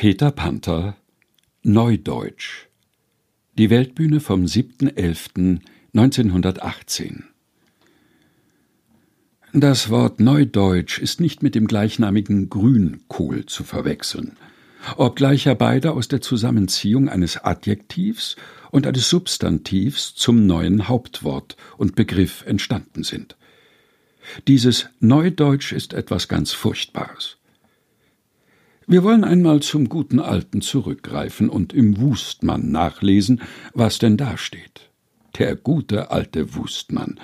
Peter Panther Neudeutsch Die Weltbühne vom 7.11.1918 Das Wort Neudeutsch ist nicht mit dem gleichnamigen Grünkohl zu verwechseln, obgleich ja beide aus der Zusammenziehung eines Adjektivs und eines Substantivs zum neuen Hauptwort und Begriff entstanden sind. Dieses Neudeutsch ist etwas ganz Furchtbares. Wir wollen einmal zum guten Alten zurückgreifen und im Wustmann nachlesen, was denn da steht. Der gute alte Wustmann.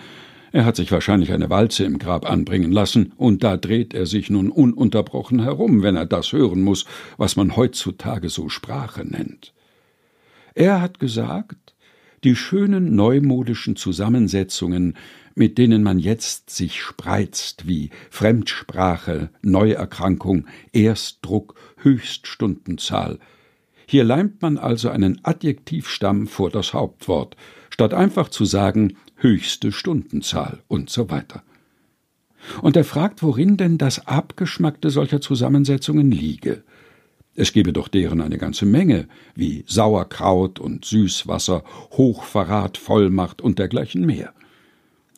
Er hat sich wahrscheinlich eine Walze im Grab anbringen lassen, und da dreht er sich nun ununterbrochen herum, wenn er das hören muss, was man heutzutage so Sprache nennt. Er hat gesagt, die schönen neumodischen Zusammensetzungen mit denen man jetzt sich spreizt wie Fremdsprache, Neuerkrankung, Erstdruck, Höchststundenzahl. Hier leimt man also einen Adjektivstamm vor das Hauptwort, statt einfach zu sagen höchste Stundenzahl und so weiter. Und er fragt, worin denn das Abgeschmackte solcher Zusammensetzungen liege. Es gebe doch deren eine ganze Menge, wie Sauerkraut und Süßwasser, Hochverrat, Vollmacht und dergleichen mehr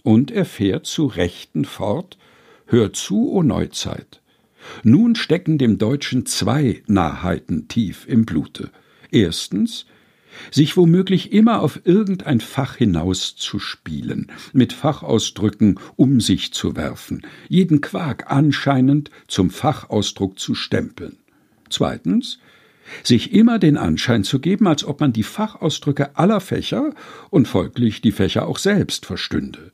und er fährt zu Rechten fort, Hör zu, o Neuzeit. Nun stecken dem Deutschen zwei Nahheiten tief im Blute. Erstens, sich womöglich immer auf irgendein Fach hinaus zu spielen, mit Fachausdrücken um sich zu werfen, jeden Quark anscheinend zum Fachausdruck zu stempeln. Zweitens, sich immer den Anschein zu geben, als ob man die Fachausdrücke aller Fächer und folglich die Fächer auch selbst verstünde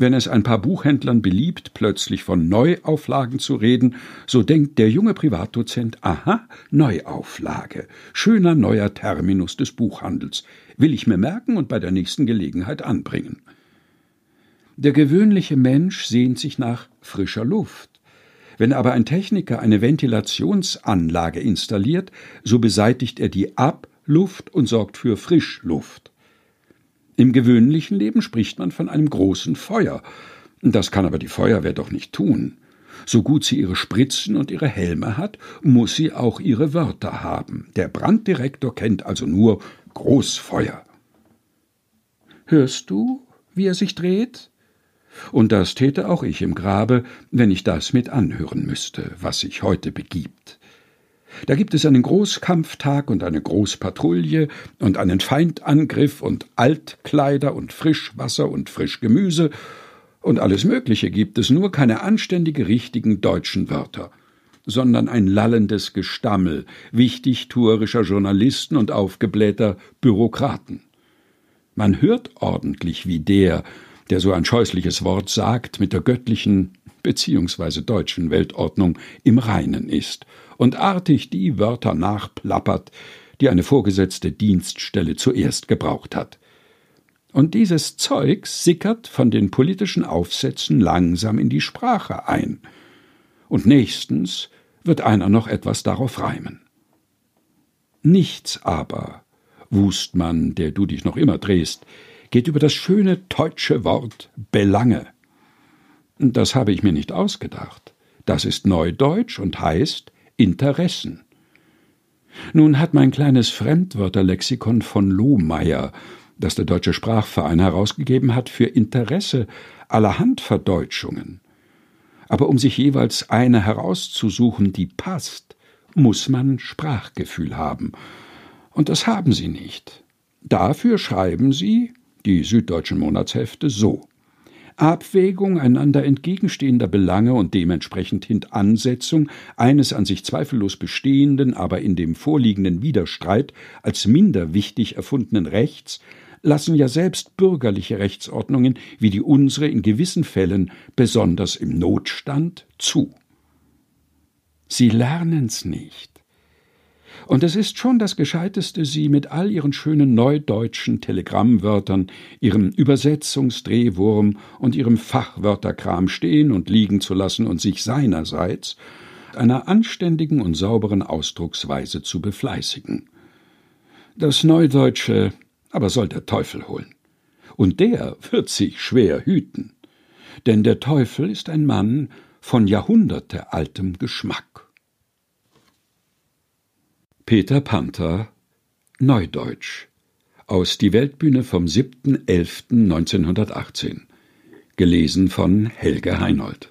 wenn es ein paar Buchhändlern beliebt, plötzlich von Neuauflagen zu reden, so denkt der junge Privatdozent, aha, Neuauflage, schöner neuer Terminus des Buchhandels, will ich mir merken und bei der nächsten Gelegenheit anbringen. Der gewöhnliche Mensch sehnt sich nach frischer Luft. Wenn aber ein Techniker eine Ventilationsanlage installiert, so beseitigt er die Abluft und sorgt für Frischluft. Im gewöhnlichen Leben spricht man von einem großen Feuer. Das kann aber die Feuerwehr doch nicht tun. So gut sie ihre Spritzen und ihre Helme hat, muss sie auch ihre Wörter haben. Der Branddirektor kennt also nur Großfeuer. Hörst du, wie er sich dreht? Und das täte auch ich im Grabe, wenn ich das mit anhören müsste, was sich heute begibt. Da gibt es einen Großkampftag und eine Großpatrouille und einen Feindangriff und Altkleider und Frischwasser und Frischgemüse und alles Mögliche gibt es, nur keine anständige richtigen deutschen Wörter, sondern ein lallendes Gestammel wichtigtuerischer Journalisten und aufgeblähter Bürokraten. Man hört ordentlich, wie der, der so ein scheußliches Wort sagt, mit der göttlichen beziehungsweise deutschen Weltordnung im Reinen ist und artig die Wörter nachplappert, die eine vorgesetzte Dienststelle zuerst gebraucht hat. Und dieses Zeug sickert von den politischen Aufsätzen langsam in die Sprache ein. Und nächstens wird einer noch etwas darauf reimen. Nichts aber, Wustmann, der du dich noch immer drehst, geht über das schöne deutsche Wort Belange. Das habe ich mir nicht ausgedacht. Das ist Neudeutsch und heißt Interessen. Nun hat mein kleines Fremdwörterlexikon von Lohmeier, das der Deutsche Sprachverein herausgegeben hat, für Interesse allerhand Verdeutschungen. Aber um sich jeweils eine herauszusuchen, die passt, muss man Sprachgefühl haben. Und das haben sie nicht. Dafür schreiben sie, die süddeutschen Monatshefte, so. Abwägung einander entgegenstehender Belange und dementsprechend Hintansetzung eines an sich zweifellos bestehenden, aber in dem vorliegenden Widerstreit als minder wichtig erfundenen Rechts lassen ja selbst bürgerliche Rechtsordnungen wie die unsere in gewissen Fällen, besonders im Notstand, zu. Sie lernen's nicht. Und es ist schon das Gescheiteste, sie mit all ihren schönen neudeutschen Telegrammwörtern, ihrem Übersetzungsdrehwurm und ihrem Fachwörterkram stehen und liegen zu lassen und sich seinerseits einer anständigen und sauberen Ausdrucksweise zu befleißigen. Das Neudeutsche aber soll der Teufel holen. Und der wird sich schwer hüten. Denn der Teufel ist ein Mann von jahrhundertealtem Geschmack. Peter Panther Neudeutsch aus Die Weltbühne vom 7.11.1918 Gelesen von Helge Heinold